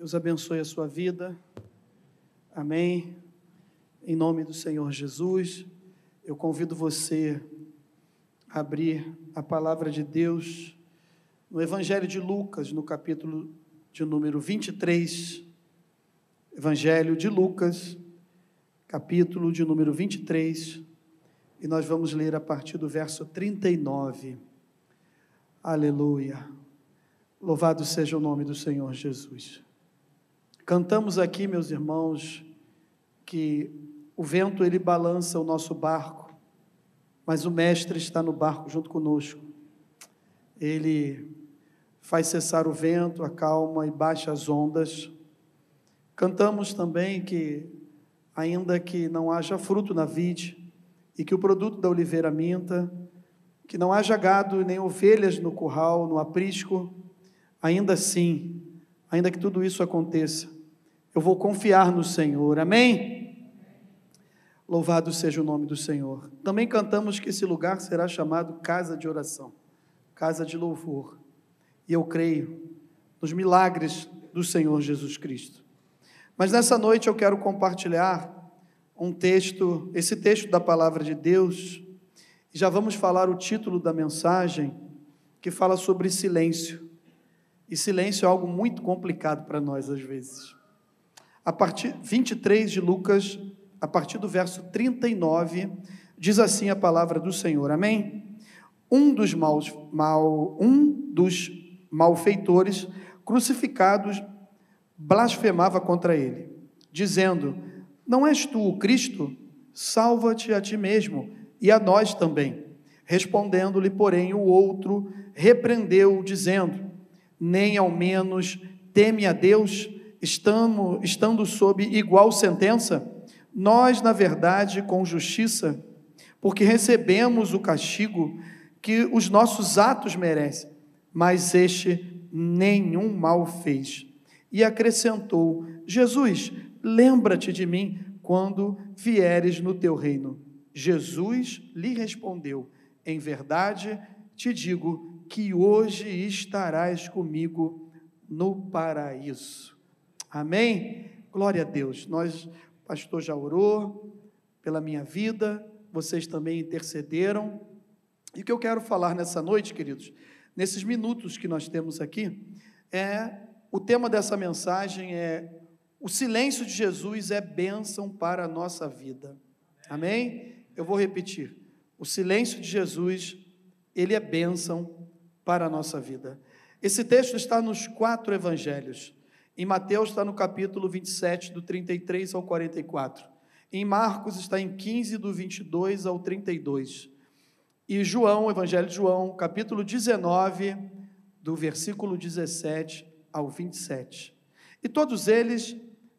Deus abençoe a sua vida. Amém. Em nome do Senhor Jesus, eu convido você a abrir a palavra de Deus no Evangelho de Lucas, no capítulo de número 23. Evangelho de Lucas, capítulo de número 23, e nós vamos ler a partir do verso 39. Aleluia. Louvado seja o nome do Senhor Jesus. Cantamos aqui, meus irmãos, que o vento ele balança o nosso barco, mas o mestre está no barco junto conosco. Ele faz cessar o vento, acalma e baixa as ondas. Cantamos também que ainda que não haja fruto na vide e que o produto da oliveira minta, que não haja gado nem ovelhas no curral, no aprisco, ainda assim, ainda que tudo isso aconteça, eu vou confiar no Senhor, amém? Louvado seja o nome do Senhor. Também cantamos que esse lugar será chamado casa de oração, casa de louvor. E eu creio nos milagres do Senhor Jesus Cristo. Mas nessa noite eu quero compartilhar um texto, esse texto da palavra de Deus, já vamos falar o título da mensagem, que fala sobre silêncio. E silêncio é algo muito complicado para nós às vezes. A partir 23 de Lucas, a partir do verso 39, diz assim a palavra do Senhor. Amém? Um dos maus, mal, um dos malfeitores crucificados blasfemava contra ele, dizendo: Não és tu o Cristo? Salva-te a ti mesmo e a nós também. Respondendo-lhe, porém, o outro repreendeu, dizendo: nem ao menos teme a Deus, estando, estando sob igual sentença? Nós, na verdade, com justiça, porque recebemos o castigo que os nossos atos merecem, mas este nenhum mal fez. E acrescentou: Jesus, lembra-te de mim quando vieres no teu reino. Jesus lhe respondeu: Em verdade te digo que hoje estarás comigo no paraíso. Amém? Glória a Deus. Nós, o pastor já orou pela minha vida, vocês também intercederam. E o que eu quero falar nessa noite, queridos, nesses minutos que nós temos aqui, é o tema dessa mensagem é o silêncio de Jesus é bênção para a nossa vida. Amém? Eu vou repetir. O silêncio de Jesus, ele é bênção para a nossa vida. Esse texto está nos quatro evangelhos. Em Mateus está no capítulo 27, do 33 ao 44. Em Marcos está em 15, do 22 ao 32. E João, Evangelho de João, capítulo 19, do versículo 17 ao 27. E todos eles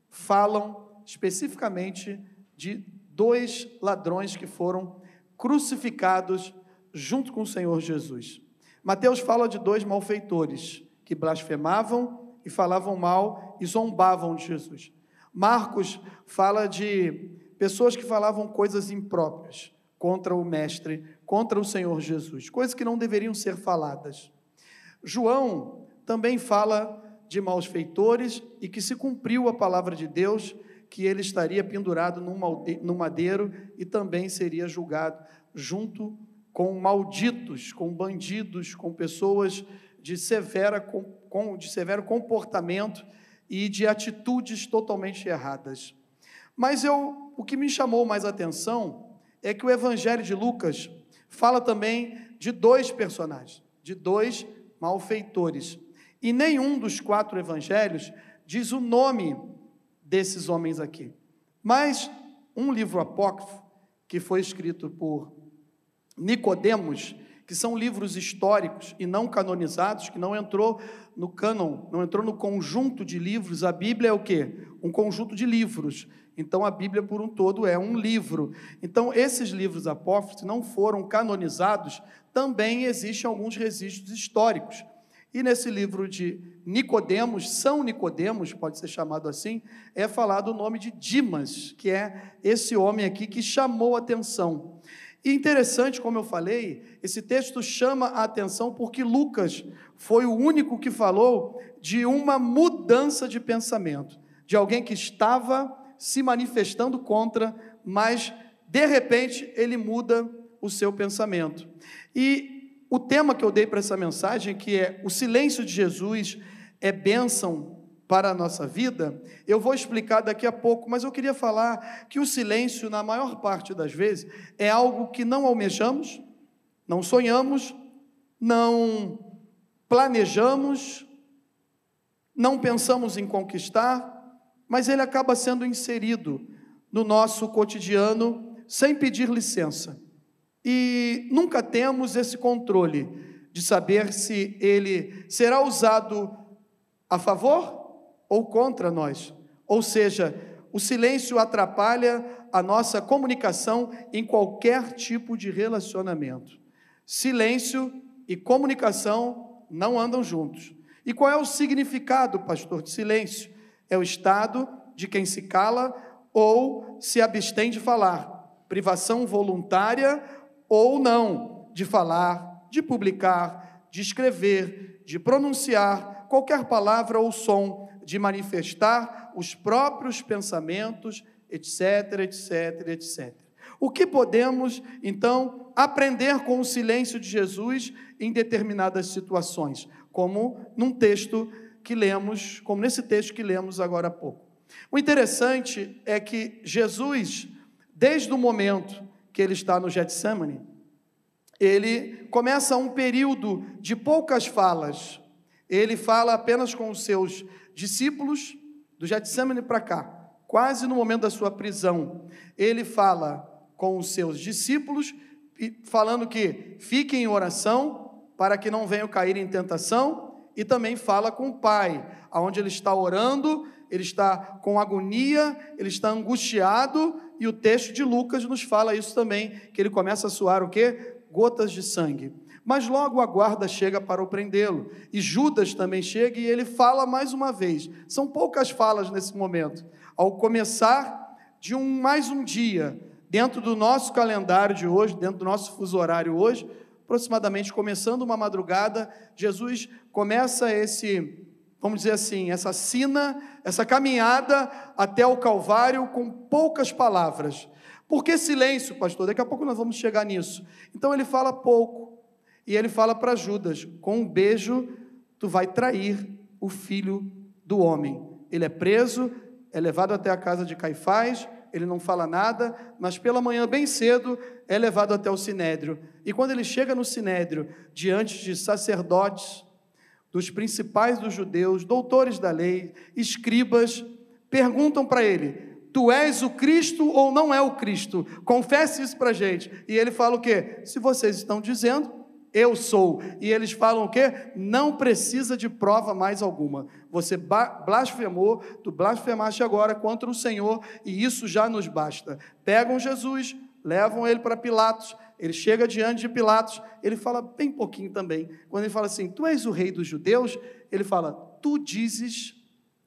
falam especificamente de dois ladrões que foram crucificados junto com o Senhor Jesus. Mateus fala de dois malfeitores que blasfemavam e falavam mal e zombavam de Jesus. Marcos fala de pessoas que falavam coisas impróprias contra o Mestre, contra o Senhor Jesus, coisas que não deveriam ser faladas. João também fala de maus feitores e que se cumpriu a palavra de Deus, que ele estaria pendurado num madeiro e também seria julgado junto com malditos, com bandidos, com pessoas de, severa, com, de severo comportamento e de atitudes totalmente erradas. Mas eu, o que me chamou mais atenção é que o Evangelho de Lucas fala também de dois personagens, de dois malfeitores. E nenhum dos quatro evangelhos diz o nome desses homens aqui. Mas um livro apócrifo, que foi escrito por Nicodemos, que são livros históricos e não canonizados, que não entrou no cânon, não entrou no conjunto de livros. A Bíblia é o quê? Um conjunto de livros. Então a Bíblia por um todo é um livro. Então esses livros apócrifos não foram canonizados, também existem alguns registros históricos. E nesse livro de Nicodemos, São Nicodemos, pode ser chamado assim, é falado o nome de Dimas, que é esse homem aqui que chamou atenção. E interessante, como eu falei, esse texto chama a atenção porque Lucas foi o único que falou de uma mudança de pensamento, de alguém que estava se manifestando contra, mas de repente ele muda o seu pensamento. E o tema que eu dei para essa mensagem, que é o silêncio de Jesus é bênção para a nossa vida, eu vou explicar daqui a pouco, mas eu queria falar que o silêncio, na maior parte das vezes, é algo que não almejamos, não sonhamos, não planejamos, não pensamos em conquistar, mas ele acaba sendo inserido no nosso cotidiano sem pedir licença. E nunca temos esse controle de saber se ele será usado a favor ou contra nós. Ou seja, o silêncio atrapalha a nossa comunicação em qualquer tipo de relacionamento. Silêncio e comunicação não andam juntos. E qual é o significado, pastor, de silêncio? É o estado de quem se cala ou se abstém de falar, privação voluntária ou não de falar, de publicar, de escrever, de pronunciar qualquer palavra ou som de manifestar os próprios pensamentos, etc, etc, etc. O que podemos, então, aprender com o silêncio de Jesus em determinadas situações, como num texto que lemos, como nesse texto que lemos agora há pouco. O interessante é que Jesus, desde o momento que ele está no Getsemane, ele começa um período de poucas falas. Ele fala apenas com os seus discípulos do Getsemane para cá, quase no momento da sua prisão, ele fala com os seus discípulos, falando que fiquem em oração para que não venham cair em tentação, e também fala com o Pai, aonde ele está orando, ele está com agonia, ele está angustiado, e o texto de Lucas nos fala isso também, que ele começa a suar o quê? Gotas de sangue. Mas logo a guarda chega para o prendê-lo. E Judas também chega e ele fala mais uma vez. São poucas falas nesse momento. Ao começar de um mais um dia, dentro do nosso calendário de hoje, dentro do nosso fuso horário hoje, aproximadamente começando uma madrugada, Jesus começa esse, vamos dizer assim, essa sina, essa caminhada até o Calvário com poucas palavras. Por que silêncio, pastor? Daqui a pouco nós vamos chegar nisso. Então ele fala pouco. E ele fala para Judas: com um beijo, tu vai trair o filho do homem. Ele é preso, é levado até a casa de Caifás, ele não fala nada, mas pela manhã, bem cedo, é levado até o sinédrio. E quando ele chega no sinédrio, diante de sacerdotes, dos principais dos judeus, doutores da lei, escribas, perguntam para ele: Tu és o Cristo ou não é o Cristo? Confesse isso para a gente. E ele fala o quê? Se vocês estão dizendo, eu sou. E eles falam o quê? Não precisa de prova mais alguma. Você blasfemou, tu blasfemaste agora contra o Senhor e isso já nos basta. Pegam Jesus, levam ele para Pilatos, ele chega diante de Pilatos, ele fala bem pouquinho também. Quando ele fala assim: Tu és o rei dos judeus, ele fala: Tu dizes,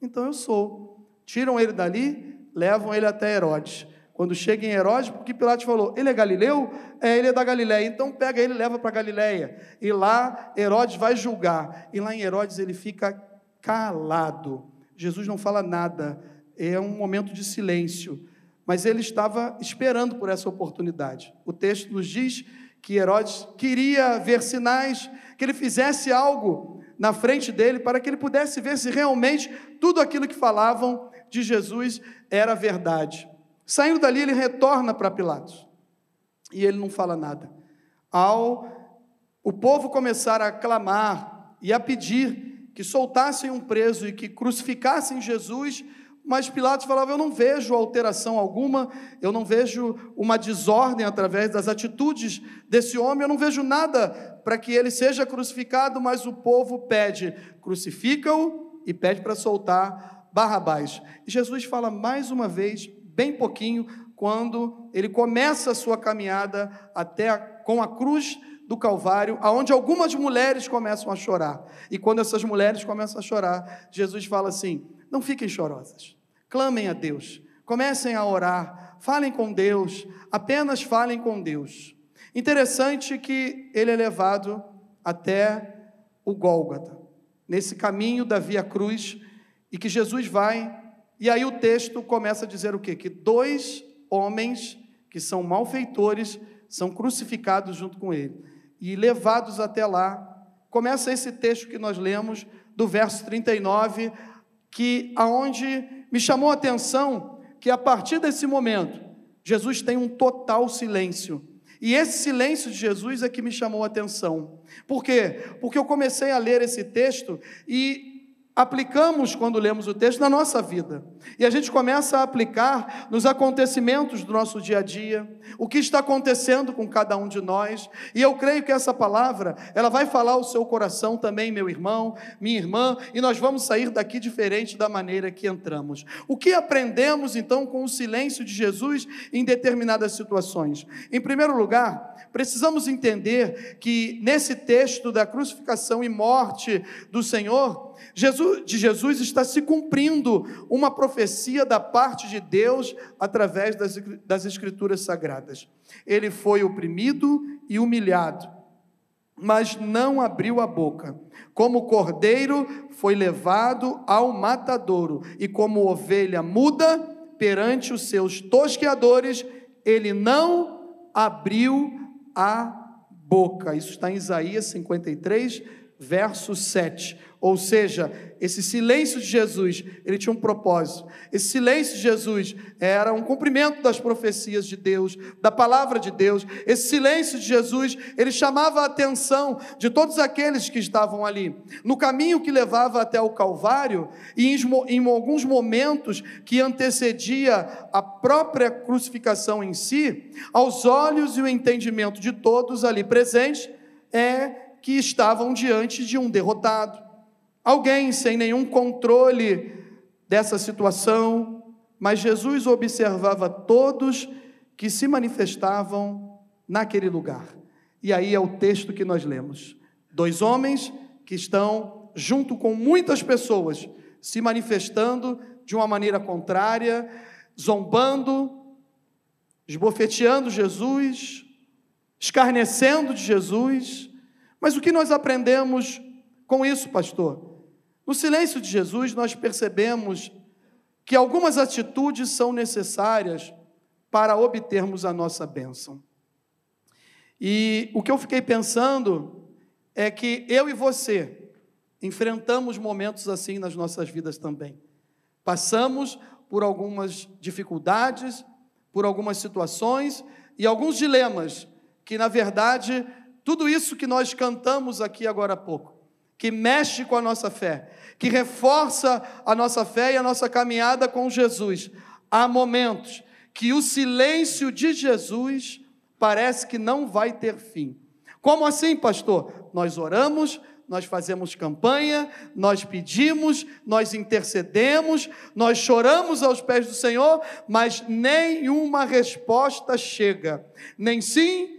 então eu sou. Tiram ele dali, levam ele até Herodes. Quando chega em Herodes, porque Pilatos falou, ele é galileu? É, ele é da Galileia. Então pega ele e leva para Galileia. E lá Herodes vai julgar. E lá em Herodes ele fica calado. Jesus não fala nada. É um momento de silêncio. Mas ele estava esperando por essa oportunidade. O texto nos diz que Herodes queria ver sinais, que ele fizesse algo na frente dele para que ele pudesse ver se realmente tudo aquilo que falavam de Jesus era verdade. Saindo dali, ele retorna para Pilatos. E ele não fala nada. Ao o povo começar a clamar e a pedir que soltassem um preso e que crucificassem Jesus, mas Pilatos falava: Eu não vejo alteração alguma, eu não vejo uma desordem através das atitudes desse homem, eu não vejo nada para que ele seja crucificado, mas o povo pede: crucifica-o e pede para soltar Barrabás. E Jesus fala mais uma vez bem pouquinho, quando ele começa a sua caminhada até a, com a cruz do Calvário, aonde algumas mulheres começam a chorar. E quando essas mulheres começam a chorar, Jesus fala assim: não fiquem chorosas, clamem a Deus, comecem a orar, falem com Deus, apenas falem com Deus. Interessante que ele é levado até o Gólgota. nesse caminho da Via Cruz e que Jesus vai, e aí o texto começa a dizer o quê? Que dois homens que são malfeitores são crucificados junto com ele e levados até lá. Começa esse texto que nós lemos do verso 39, que aonde me chamou a atenção que a partir desse momento Jesus tem um total silêncio. E esse silêncio de Jesus é que me chamou a atenção. Por quê? Porque eu comecei a ler esse texto e aplicamos quando lemos o texto na nossa vida. E a gente começa a aplicar nos acontecimentos do nosso dia a dia, o que está acontecendo com cada um de nós. E eu creio que essa palavra, ela vai falar ao seu coração também, meu irmão, minha irmã, e nós vamos sair daqui diferente da maneira que entramos. O que aprendemos então com o silêncio de Jesus em determinadas situações? Em primeiro lugar, precisamos entender que nesse texto da crucificação e morte do Senhor, Jesus, de Jesus está se cumprindo uma profecia da parte de Deus através das, das Escrituras Sagradas. Ele foi oprimido e humilhado, mas não abriu a boca. Como cordeiro foi levado ao matadouro, e como ovelha muda perante os seus tosqueadores, ele não abriu a boca. Isso está em Isaías 53, verso 7. Ou seja, esse silêncio de Jesus, ele tinha um propósito. Esse silêncio de Jesus era um cumprimento das profecias de Deus, da palavra de Deus. Esse silêncio de Jesus, ele chamava a atenção de todos aqueles que estavam ali. No caminho que levava até o Calvário, e em, alguns momentos que antecedia a própria crucificação em si, aos olhos e o entendimento de todos ali presentes, é que estavam diante de um derrotado Alguém sem nenhum controle dessa situação, mas Jesus observava todos que se manifestavam naquele lugar. E aí é o texto que nós lemos. Dois homens que estão junto com muitas pessoas se manifestando de uma maneira contrária, zombando, esbofeteando Jesus, escarnecendo de Jesus. Mas o que nós aprendemos com isso, pastor? No silêncio de Jesus, nós percebemos que algumas atitudes são necessárias para obtermos a nossa bênção. E o que eu fiquei pensando é que eu e você enfrentamos momentos assim nas nossas vidas também. Passamos por algumas dificuldades, por algumas situações e alguns dilemas, que na verdade, tudo isso que nós cantamos aqui agora há pouco, que mexe com a nossa fé, que reforça a nossa fé e a nossa caminhada com Jesus. Há momentos que o silêncio de Jesus parece que não vai ter fim. Como assim, pastor? Nós oramos, nós fazemos campanha, nós pedimos, nós intercedemos, nós choramos aos pés do Senhor, mas nenhuma resposta chega, nem sim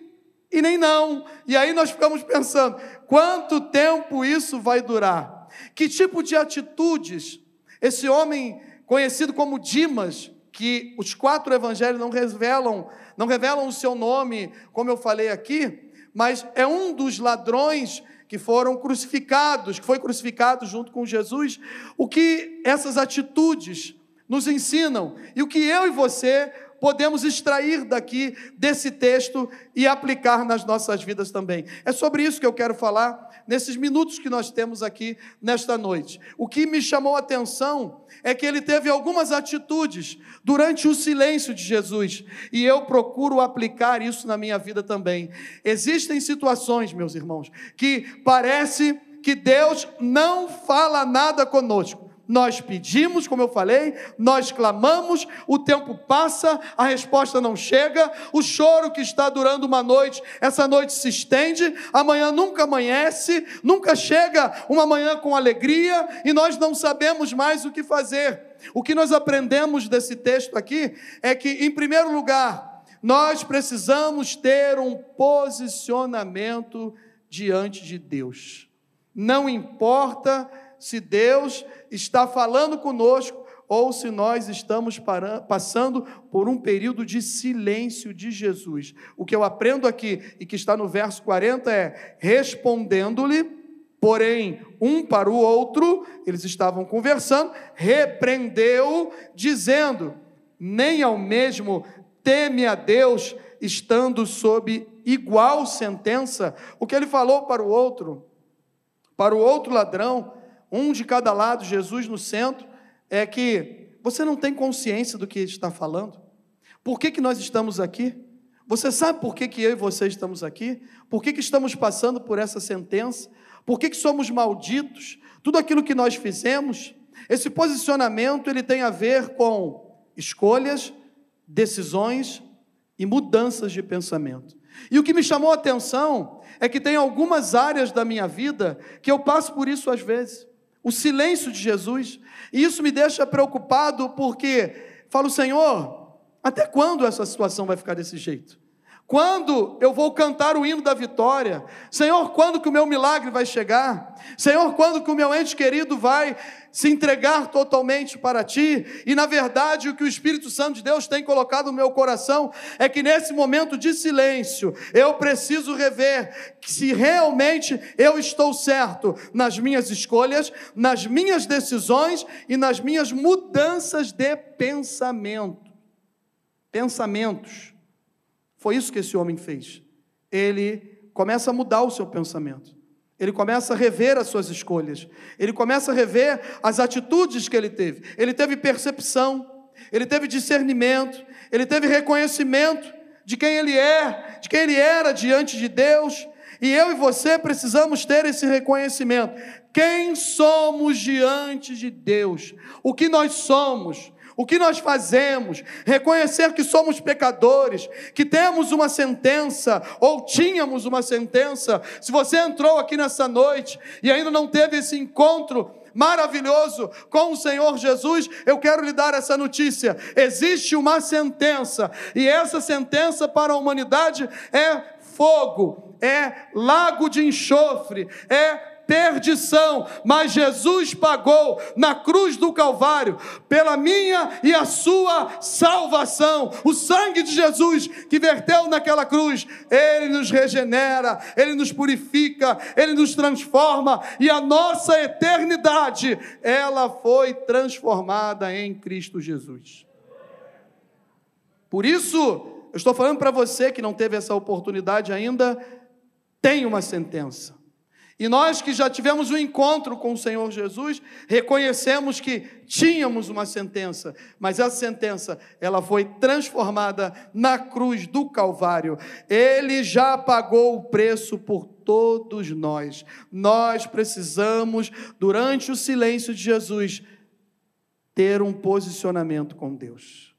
e nem não. E aí nós ficamos pensando: quanto tempo isso vai durar? Que tipo de atitudes esse homem conhecido como Dimas, que os quatro evangelhos não revelam, não revelam o seu nome, como eu falei aqui, mas é um dos ladrões que foram crucificados, que foi crucificado junto com Jesus. O que essas atitudes nos ensinam e o que eu e você podemos extrair daqui desse texto e aplicar nas nossas vidas também. É sobre isso que eu quero falar nesses minutos que nós temos aqui nesta noite. O que me chamou a atenção é que ele teve algumas atitudes durante o silêncio de Jesus, e eu procuro aplicar isso na minha vida também. Existem situações, meus irmãos, que parece que Deus não fala nada conosco. Nós pedimos, como eu falei, nós clamamos, o tempo passa, a resposta não chega, o choro que está durando uma noite, essa noite se estende, amanhã nunca amanhece, nunca chega uma manhã com alegria e nós não sabemos mais o que fazer. O que nós aprendemos desse texto aqui é que, em primeiro lugar, nós precisamos ter um posicionamento diante de Deus. Não importa se Deus está falando conosco ou se nós estamos passando por um período de silêncio de Jesus. O que eu aprendo aqui e que está no verso 40 é: respondendo-lhe, Porém, um para o outro, eles estavam conversando, repreendeu, dizendo: Nem ao mesmo teme a Deus, estando sob igual sentença. O que ele falou para o outro, para o outro ladrão, um de cada lado, Jesus no centro, é que você não tem consciência do que está falando. Por que, que nós estamos aqui? Você sabe por que, que eu e você estamos aqui? Por que, que estamos passando por essa sentença? Por que, que somos malditos? Tudo aquilo que nós fizemos, esse posicionamento ele tem a ver com escolhas, decisões e mudanças de pensamento. E o que me chamou a atenção é que tem algumas áreas da minha vida que eu passo por isso às vezes. O silêncio de Jesus, e isso me deixa preocupado porque falo, Senhor, até quando essa situação vai ficar desse jeito? Quando eu vou cantar o hino da vitória? Senhor, quando que o meu milagre vai chegar? Senhor, quando que o meu ente querido vai se entregar totalmente para ti? E na verdade, o que o Espírito Santo de Deus tem colocado no meu coração é que nesse momento de silêncio, eu preciso rever se realmente eu estou certo nas minhas escolhas, nas minhas decisões e nas minhas mudanças de pensamento. Pensamentos. Foi isso que esse homem fez. Ele começa a mudar o seu pensamento. Ele começa a rever as suas escolhas. Ele começa a rever as atitudes que ele teve. Ele teve percepção, ele teve discernimento, ele teve reconhecimento de quem ele é, de quem ele era diante de Deus. E eu e você precisamos ter esse reconhecimento. Quem somos diante de Deus? O que nós somos? O que nós fazemos, reconhecer que somos pecadores, que temos uma sentença, ou tínhamos uma sentença. Se você entrou aqui nessa noite e ainda não teve esse encontro maravilhoso com o Senhor Jesus, eu quero lhe dar essa notícia: existe uma sentença, e essa sentença para a humanidade é fogo, é lago de enxofre, é perdição, mas Jesus pagou na cruz do Calvário pela minha e a sua salvação. O sangue de Jesus que verteu naquela cruz, ele nos regenera, ele nos purifica, ele nos transforma e a nossa eternidade, ela foi transformada em Cristo Jesus. Por isso, eu estou falando para você que não teve essa oportunidade ainda, tem uma sentença. E nós que já tivemos um encontro com o Senhor Jesus, reconhecemos que tínhamos uma sentença, mas essa sentença, ela foi transformada na cruz do Calvário. Ele já pagou o preço por todos nós. Nós precisamos, durante o silêncio de Jesus, ter um posicionamento com Deus.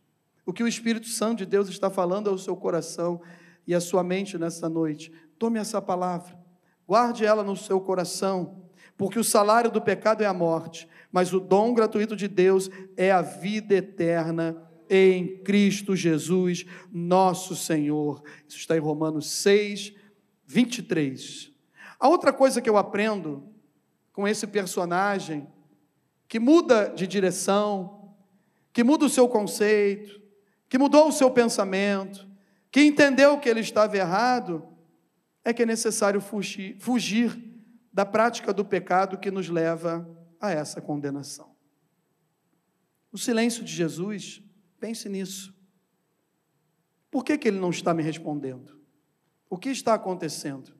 O que o Espírito Santo de Deus está falando ao seu coração e à sua mente nessa noite. Tome essa palavra Guarde ela no seu coração, porque o salário do pecado é a morte, mas o dom gratuito de Deus é a vida eterna em Cristo Jesus, nosso Senhor. Isso está em Romanos 6, 23. A outra coisa que eu aprendo com esse personagem, que muda de direção, que muda o seu conceito, que mudou o seu pensamento, que entendeu que ele estava errado, é que é necessário fugir, fugir da prática do pecado que nos leva a essa condenação. O silêncio de Jesus, pense nisso. Por que, que ele não está me respondendo? O que está acontecendo?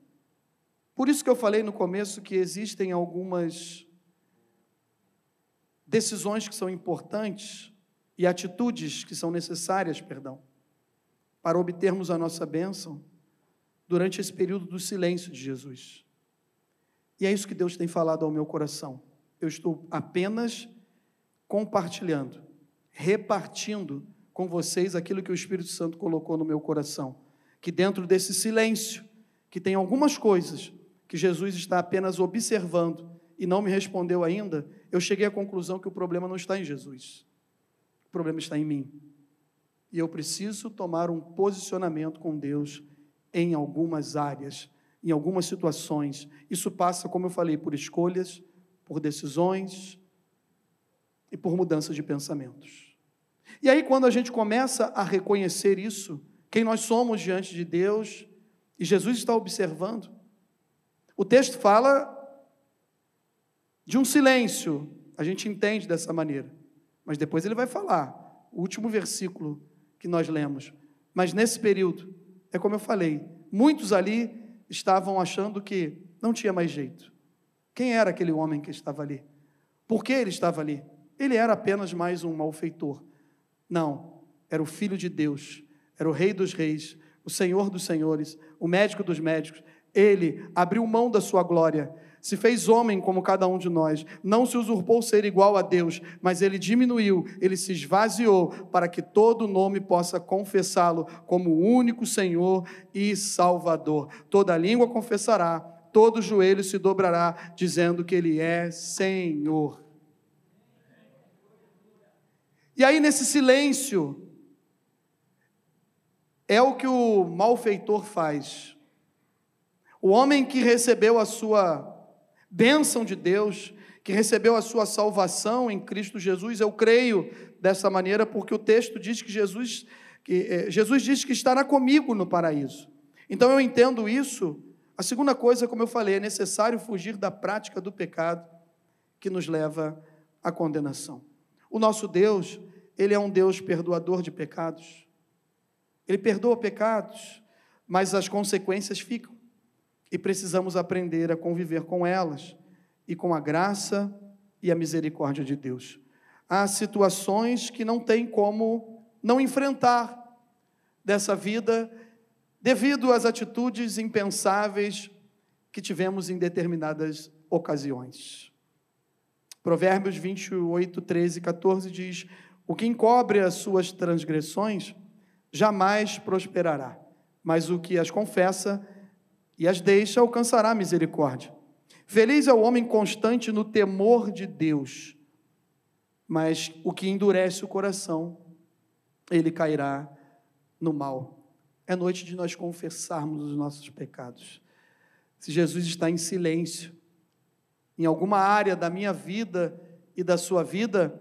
Por isso que eu falei no começo que existem algumas decisões que são importantes e atitudes que são necessárias, perdão, para obtermos a nossa bênção durante esse período do silêncio de Jesus. E é isso que Deus tem falado ao meu coração. Eu estou apenas compartilhando, repartindo com vocês aquilo que o Espírito Santo colocou no meu coração. Que dentro desse silêncio, que tem algumas coisas que Jesus está apenas observando e não me respondeu ainda, eu cheguei à conclusão que o problema não está em Jesus. O problema está em mim. E eu preciso tomar um posicionamento com Deus em algumas áreas, em algumas situações. Isso passa, como eu falei, por escolhas, por decisões e por mudanças de pensamentos. E aí, quando a gente começa a reconhecer isso, quem nós somos diante de Deus, e Jesus está observando, o texto fala de um silêncio. A gente entende dessa maneira. Mas depois ele vai falar, o último versículo que nós lemos. Mas nesse período, é como eu falei, muitos ali estavam achando que não tinha mais jeito. Quem era aquele homem que estava ali? Por que ele estava ali? Ele era apenas mais um malfeitor. Não, era o filho de Deus, era o rei dos reis, o senhor dos senhores, o médico dos médicos. Ele abriu mão da sua glória, se fez homem como cada um de nós, não se usurpou ser igual a Deus, mas ele diminuiu, ele se esvaziou para que todo nome possa confessá-lo como único Senhor e Salvador. Toda língua confessará, todo joelho se dobrará, dizendo que ele é Senhor. E aí, nesse silêncio, é o que o malfeitor faz. O homem que recebeu a sua bênção de Deus, que recebeu a sua salvação em Cristo Jesus, eu creio dessa maneira, porque o texto diz que Jesus, que, é, Jesus diz que estará comigo no paraíso. Então eu entendo isso. A segunda coisa, como eu falei, é necessário fugir da prática do pecado que nos leva à condenação. O nosso Deus, ele é um Deus perdoador de pecados. Ele perdoa pecados, mas as consequências ficam e precisamos aprender a conviver com elas e com a graça e a misericórdia de Deus. Há situações que não tem como não enfrentar dessa vida devido às atitudes impensáveis que tivemos em determinadas ocasiões. Provérbios 28, 13 e 14 diz: O que encobre as suas transgressões jamais prosperará, mas o que as confessa e as deixa, alcançará misericórdia. Feliz é o homem constante no temor de Deus, mas o que endurece o coração, ele cairá no mal. É noite de nós confessarmos os nossos pecados. Se Jesus está em silêncio, em alguma área da minha vida e da sua vida,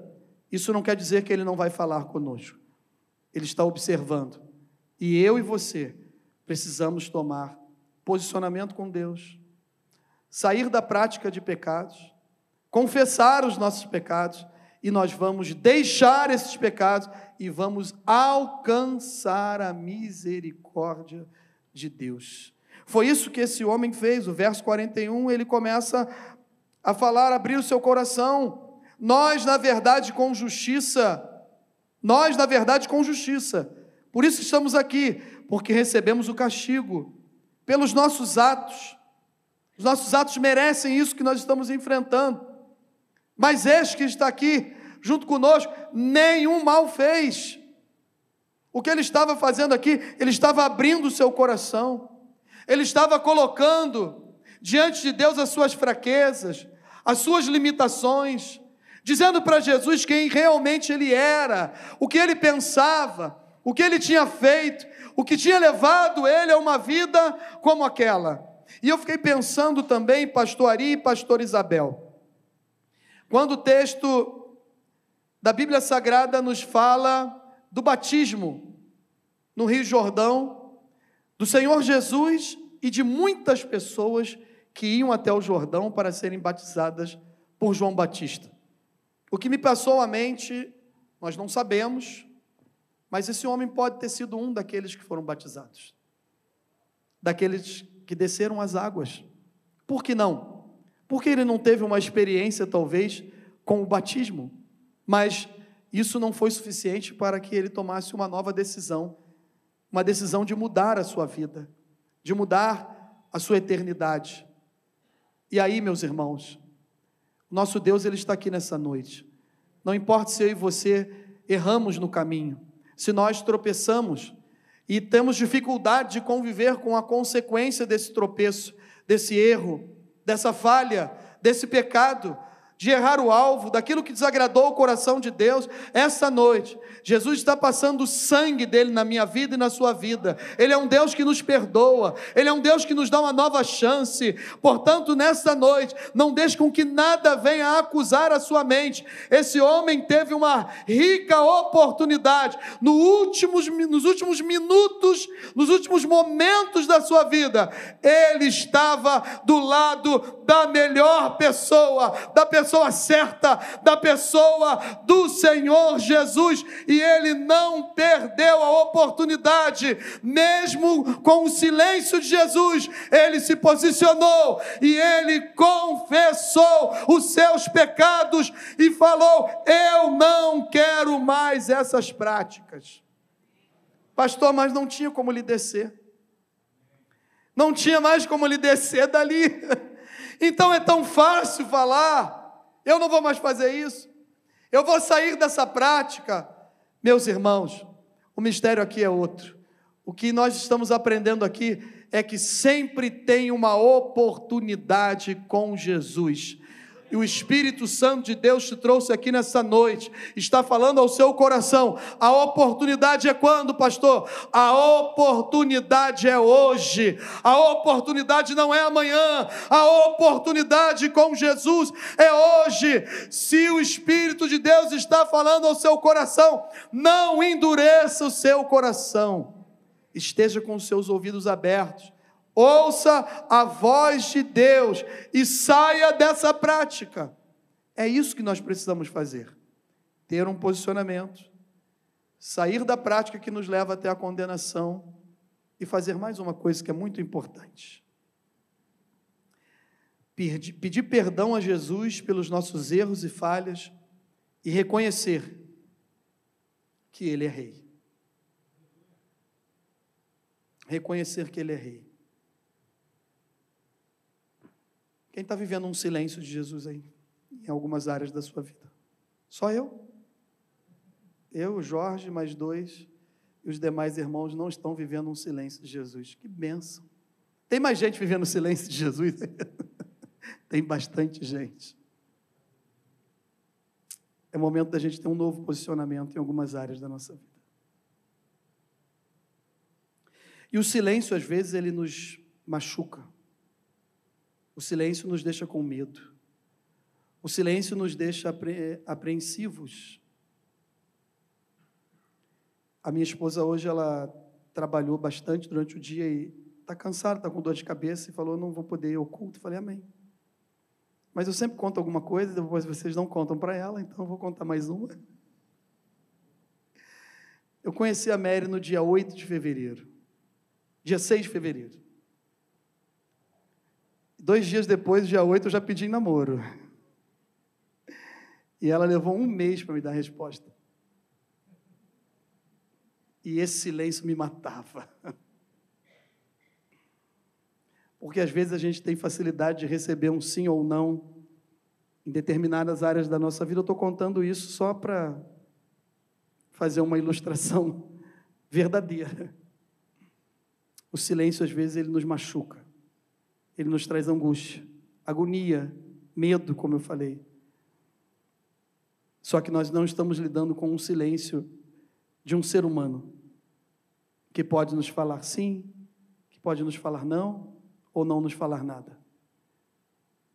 isso não quer dizer que ele não vai falar conosco. Ele está observando. E eu e você precisamos tomar posicionamento com Deus, sair da prática de pecados, confessar os nossos pecados, e nós vamos deixar esses pecados e vamos alcançar a misericórdia de Deus. Foi isso que esse homem fez. O verso 41, ele começa a falar, abrir o seu coração. Nós, na verdade, com justiça, nós, na verdade, com justiça. Por isso estamos aqui, porque recebemos o castigo pelos nossos atos. Os nossos atos merecem isso que nós estamos enfrentando. Mas este que está aqui, junto conosco, nenhum mal fez. O que ele estava fazendo aqui? Ele estava abrindo o seu coração, ele estava colocando diante de Deus as suas fraquezas, as suas limitações, dizendo para Jesus quem realmente ele era, o que ele pensava, o que ele tinha feito, o que tinha levado ele a uma vida como aquela. E eu fiquei pensando também, pastor Ari e pastor Isabel, quando o texto da Bíblia Sagrada nos fala do batismo no Rio Jordão, do Senhor Jesus e de muitas pessoas que iam até o Jordão para serem batizadas por João Batista. O que me passou à mente, nós não sabemos, mas esse homem pode ter sido um daqueles que foram batizados, daqueles que desceram as águas. Por que não? Porque ele não teve uma experiência, talvez, com o batismo, mas isso não foi suficiente para que ele tomasse uma nova decisão, uma decisão de mudar a sua vida, de mudar a sua eternidade. E aí, meus irmãos, nosso Deus ele está aqui nessa noite. Não importa se eu e você erramos no caminho, se nós tropeçamos e temos dificuldade de conviver com a consequência desse tropeço, desse erro, dessa falha, desse pecado, de errar o alvo, daquilo que desagradou o coração de Deus, essa noite, Jesus está passando o sangue dele na minha vida e na sua vida. Ele é um Deus que nos perdoa, ele é um Deus que nos dá uma nova chance. Portanto, nessa noite, não deixe com que nada venha acusar a sua mente. Esse homem teve uma rica oportunidade no últimos, nos últimos minutos, nos últimos momentos da sua vida. Ele estava do lado da melhor pessoa, da pessoa pessoa certa, da pessoa do Senhor Jesus, e ele não perdeu a oportunidade, mesmo com o silêncio de Jesus, ele se posicionou e ele confessou os seus pecados e falou: Eu não quero mais essas práticas. Pastor, mas não tinha como lhe descer. Não tinha mais como lhe descer dali. Então é tão fácil falar. Eu não vou mais fazer isso. Eu vou sair dessa prática. Meus irmãos, o mistério aqui é outro. O que nós estamos aprendendo aqui é que sempre tem uma oportunidade com Jesus e o Espírito Santo de Deus te trouxe aqui nessa noite, está falando ao seu coração. A oportunidade é quando, pastor? A oportunidade é hoje. A oportunidade não é amanhã. A oportunidade com Jesus é hoje. Se o Espírito de Deus está falando ao seu coração, não endureça o seu coração. Esteja com os seus ouvidos abertos ouça a voz de Deus e saia dessa prática. É isso que nós precisamos fazer. Ter um posicionamento, sair da prática que nos leva até a condenação e fazer mais uma coisa que é muito importante. Pedir, perdão a Jesus pelos nossos erros e falhas e reconhecer que Ele é Rei. Reconhecer que Ele é Rei. Quem está vivendo um silêncio de Jesus aí, em algumas áreas da sua vida? Só eu? Eu, Jorge, mais dois, e os demais irmãos não estão vivendo um silêncio de Jesus. Que benção. Tem mais gente vivendo o silêncio de Jesus? Tem bastante gente. É momento da gente ter um novo posicionamento em algumas áreas da nossa vida. E o silêncio, às vezes, ele nos machuca. O silêncio nos deixa com medo. O silêncio nos deixa apre apreensivos. A minha esposa hoje ela trabalhou bastante durante o dia e está cansada, está com dor de cabeça e falou: não vou poder ir ao culto. Falei: Amém. Mas eu sempre conto alguma coisa, depois vocês não contam para ela, então eu vou contar mais uma. Eu conheci a Mary no dia 8 de fevereiro, dia 6 de fevereiro. Dois dias depois, dia 8, eu já pedi namoro. E ela levou um mês para me dar a resposta. E esse silêncio me matava. Porque às vezes a gente tem facilidade de receber um sim ou não em determinadas áreas da nossa vida. Eu estou contando isso só para fazer uma ilustração verdadeira. O silêncio, às vezes, ele nos machuca ele nos traz angústia, agonia, medo, como eu falei. Só que nós não estamos lidando com um silêncio de um ser humano que pode nos falar sim, que pode nos falar não, ou não nos falar nada.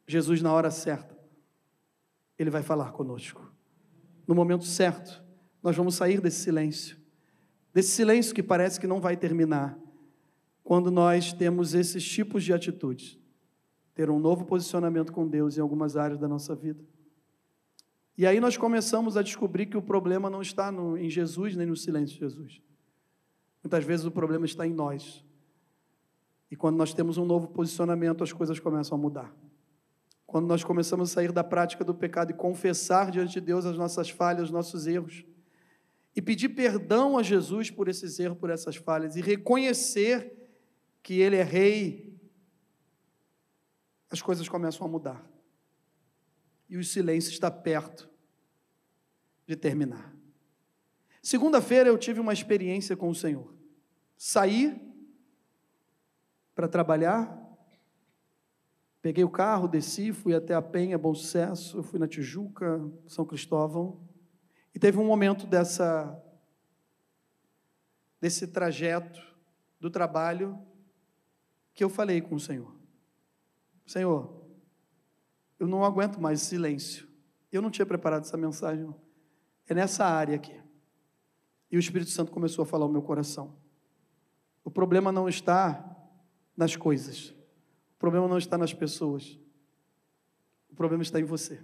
Jesus, na hora certa, ele vai falar conosco. No momento certo, nós vamos sair desse silêncio, desse silêncio que parece que não vai terminar, quando nós temos esses tipos de atitudes. Ter um novo posicionamento com Deus em algumas áreas da nossa vida. E aí nós começamos a descobrir que o problema não está no, em Jesus nem no silêncio de Jesus. Muitas vezes o problema está em nós. E quando nós temos um novo posicionamento, as coisas começam a mudar. Quando nós começamos a sair da prática do pecado e confessar diante de Deus as nossas falhas, os nossos erros, e pedir perdão a Jesus por esses erros, por essas falhas, e reconhecer que Ele é Rei, as coisas começam a mudar. E o silêncio está perto de terminar. Segunda-feira eu tive uma experiência com o Senhor. Saí para trabalhar Peguei o carro, desci, fui até a Penha, Bom Sucesso, fui na Tijuca, São Cristóvão, e teve um momento dessa desse trajeto do trabalho que eu falei com o Senhor. Senhor, eu não aguento mais silêncio. Eu não tinha preparado essa mensagem, não. É nessa área aqui. E o Espírito Santo começou a falar ao meu coração. O problema não está nas coisas. O problema não está nas pessoas. O problema está em você.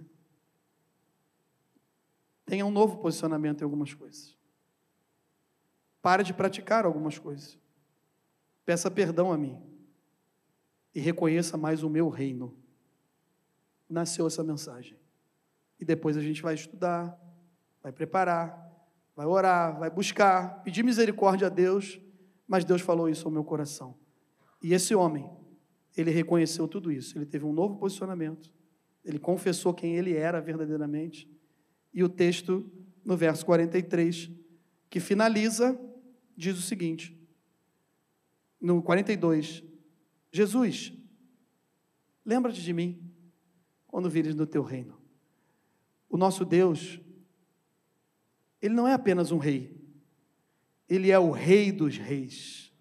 Tenha um novo posicionamento em algumas coisas. Pare de praticar algumas coisas. Peça perdão a mim. E reconheça mais o meu reino. Nasceu essa mensagem. E depois a gente vai estudar, vai preparar, vai orar, vai buscar, pedir misericórdia a Deus. Mas Deus falou isso ao meu coração. E esse homem, ele reconheceu tudo isso. Ele teve um novo posicionamento. Ele confessou quem ele era verdadeiramente. E o texto, no verso 43, que finaliza diz o seguinte, no 42, Jesus, lembra-te de mim quando vires no teu reino. O nosso Deus, ele não é apenas um rei, ele é o rei dos reis.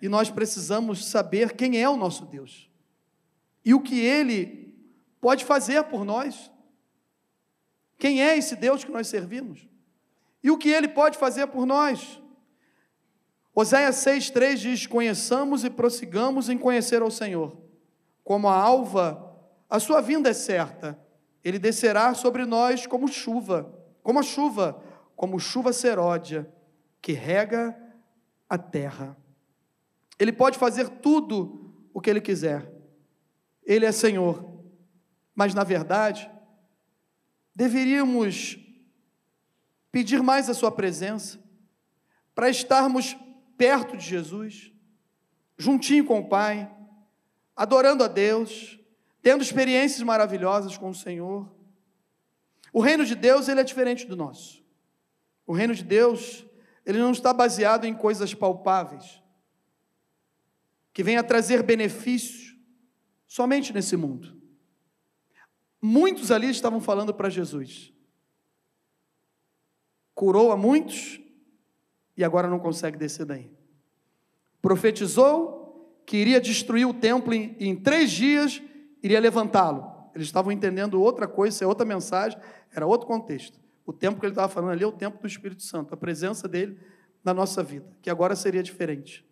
E nós precisamos saber quem é o nosso Deus e o que ele pode fazer por nós. Quem é esse Deus que nós servimos? E o que ele pode fazer por nós? Oséias 6,3 diz: Conheçamos e prossigamos em conhecer ao Senhor. Como a alva, a sua vinda é certa, ele descerá sobre nós como chuva, como a chuva, como chuva seródia, que rega a terra. Ele pode fazer tudo o que ele quiser, ele é Senhor, mas na verdade, deveríamos pedir mais a Sua presença, para estarmos perto de Jesus, juntinho com o Pai, adorando a Deus, tendo experiências maravilhosas com o Senhor. O reino de Deus, ele é diferente do nosso. O reino de Deus, ele não está baseado em coisas palpáveis, que venha trazer benefícios somente nesse mundo. Muitos ali estavam falando para Jesus. Curou a muitos, e agora não consegue descer daí. Profetizou que iria destruir o templo e em três dias iria levantá-lo. Eles estavam entendendo outra coisa, isso é outra mensagem, era outro contexto. O tempo que ele estava falando ali é o tempo do Espírito Santo, a presença dele na nossa vida, que agora seria diferente.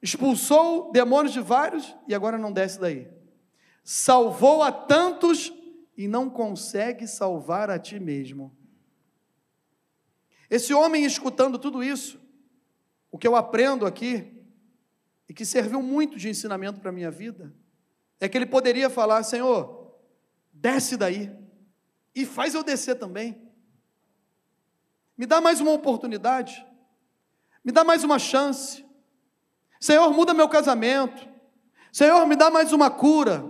Expulsou demônios de vários e agora não desce daí. Salvou a tantos e não consegue salvar a ti mesmo. Esse homem escutando tudo isso, o que eu aprendo aqui, e que serviu muito de ensinamento para a minha vida, é que ele poderia falar: Senhor, desce daí, e faz eu descer também. Me dá mais uma oportunidade, me dá mais uma chance. Senhor, muda meu casamento. Senhor, me dá mais uma cura.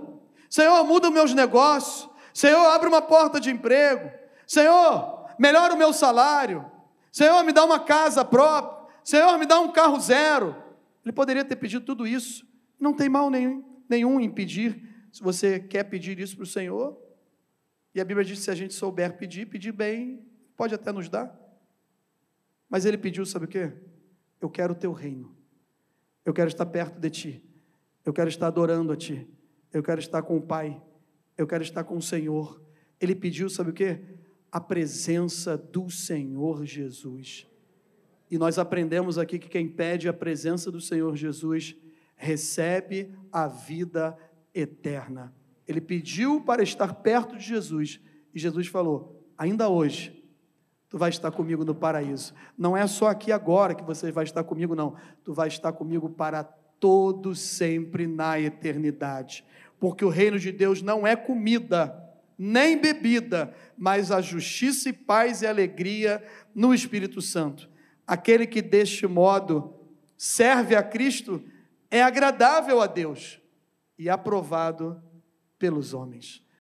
Senhor, muda meus negócios. Senhor, abre uma porta de emprego. Senhor, melhora o meu salário. Senhor, me dá uma casa própria. Senhor, me dá um carro zero. Ele poderia ter pedido tudo isso. Não tem mal nenhum, nenhum em pedir. Se você quer pedir isso para o Senhor, e a Bíblia diz que se a gente souber pedir, pedir bem, pode até nos dar. Mas ele pediu, sabe o quê? Eu quero o teu reino. Eu quero estar perto de ti. Eu quero estar adorando a ti. Eu quero estar com o Pai. Eu quero estar com o Senhor. Ele pediu, sabe o quê? A presença do Senhor Jesus. E nós aprendemos aqui que quem pede a presença do Senhor Jesus recebe a vida eterna. Ele pediu para estar perto de Jesus e Jesus falou: ainda hoje, tu vai estar comigo no paraíso. Não é só aqui agora que você vai estar comigo, não. Tu vai estar comigo para todo sempre na eternidade. Porque o reino de Deus não é comida, nem bebida, mas a justiça e paz e alegria no Espírito Santo. Aquele que deste modo serve a Cristo é agradável a Deus e aprovado pelos homens.